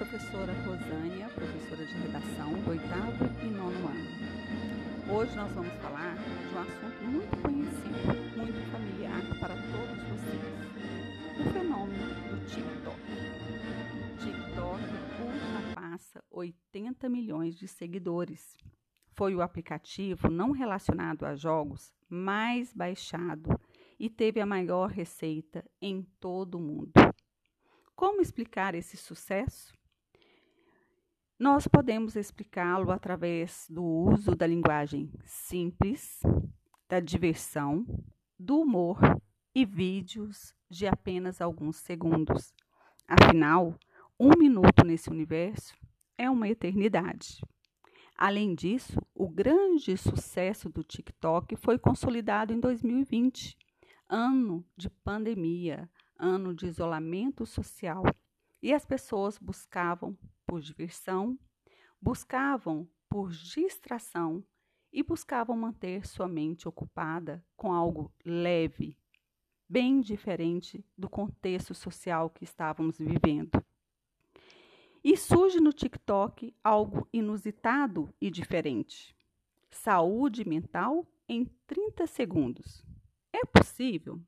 professora Rosânia, professora de redação do oitavo e nono ano. Hoje nós vamos falar de um assunto muito conhecido, muito familiar para todos vocês: o fenômeno do TikTok. TikTok ultrapassa 80 milhões de seguidores. Foi o aplicativo não relacionado a jogos mais baixado e teve a maior receita em todo o mundo. Como explicar esse sucesso? Nós podemos explicá-lo através do uso da linguagem simples, da diversão, do humor e vídeos de apenas alguns segundos. Afinal, um minuto nesse universo é uma eternidade. Além disso, o grande sucesso do TikTok foi consolidado em 2020, ano de pandemia, ano de isolamento social e as pessoas buscavam por diversão, buscavam por distração e buscavam manter sua mente ocupada com algo leve, bem diferente do contexto social que estávamos vivendo. E surge no TikTok algo inusitado e diferente: saúde mental em 30 segundos. É possível?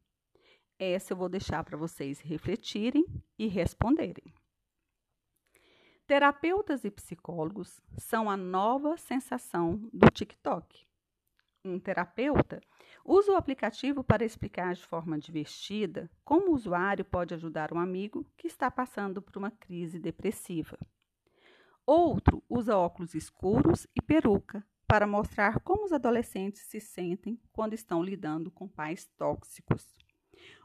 Essa eu vou deixar para vocês refletirem e responderem. Terapeutas e psicólogos são a nova sensação do TikTok. Um terapeuta usa o aplicativo para explicar de forma divertida como o usuário pode ajudar um amigo que está passando por uma crise depressiva. Outro usa óculos escuros e peruca para mostrar como os adolescentes se sentem quando estão lidando com pais tóxicos.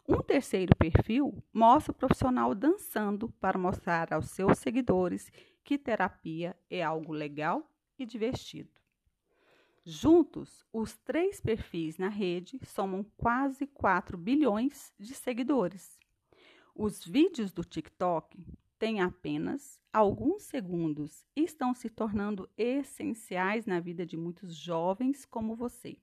Um terceiro perfil mostra o profissional dançando para mostrar aos seus seguidores que terapia é algo legal e divertido. Juntos, os três perfis na rede somam quase 4 bilhões de seguidores. Os vídeos do TikTok têm apenas alguns segundos e estão se tornando essenciais na vida de muitos jovens como você.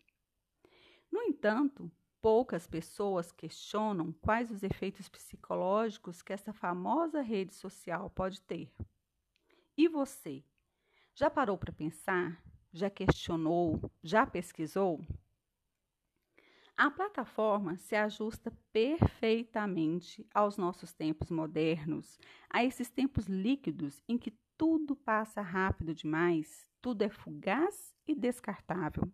No entanto, Poucas pessoas questionam quais os efeitos psicológicos que essa famosa rede social pode ter. E você? Já parou para pensar? Já questionou? Já pesquisou? A plataforma se ajusta perfeitamente aos nossos tempos modernos, a esses tempos líquidos em que tudo passa rápido demais, tudo é fugaz e descartável.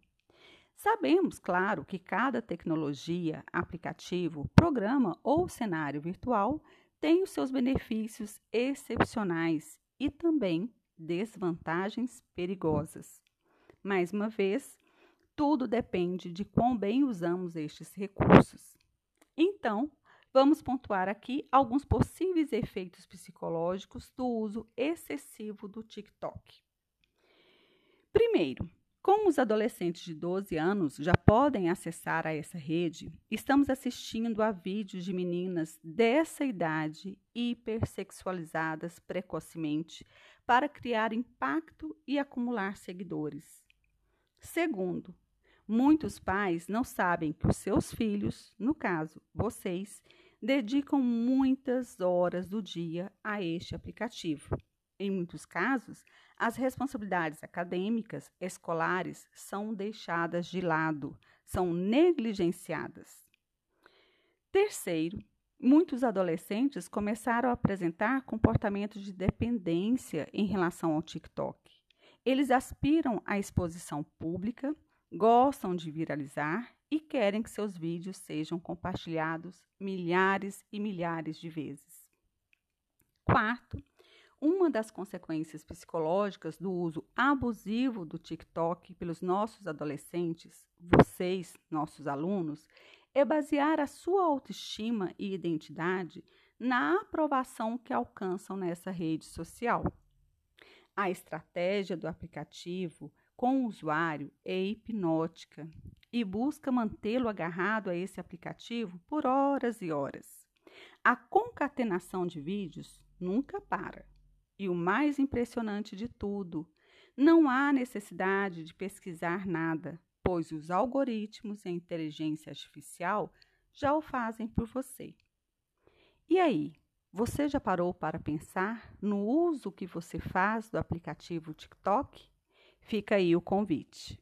Sabemos, claro, que cada tecnologia, aplicativo, programa ou cenário virtual tem os seus benefícios excepcionais e também desvantagens perigosas. Mais uma vez, tudo depende de quão bem usamos estes recursos. Então, vamos pontuar aqui alguns possíveis efeitos psicológicos do uso excessivo do TikTok. Primeiro, como os adolescentes de 12 anos já podem acessar a essa rede, estamos assistindo a vídeos de meninas dessa idade hipersexualizadas precocemente para criar impacto e acumular seguidores. Segundo, muitos pais não sabem que os seus filhos, no caso vocês, dedicam muitas horas do dia a este aplicativo. Em muitos casos, as responsabilidades acadêmicas, escolares, são deixadas de lado, são negligenciadas. Terceiro, muitos adolescentes começaram a apresentar comportamentos de dependência em relação ao TikTok. Eles aspiram à exposição pública, gostam de viralizar e querem que seus vídeos sejam compartilhados milhares e milhares de vezes. Quarto, uma das consequências psicológicas do uso abusivo do TikTok pelos nossos adolescentes, vocês, nossos alunos, é basear a sua autoestima e identidade na aprovação que alcançam nessa rede social. A estratégia do aplicativo com o usuário é hipnótica e busca mantê-lo agarrado a esse aplicativo por horas e horas. A concatenação de vídeos nunca para. E o mais impressionante de tudo, não há necessidade de pesquisar nada, pois os algoritmos e a inteligência artificial já o fazem por você. E aí, Você já parou para pensar no uso que você faz do aplicativo TikTok? Fica aí o convite.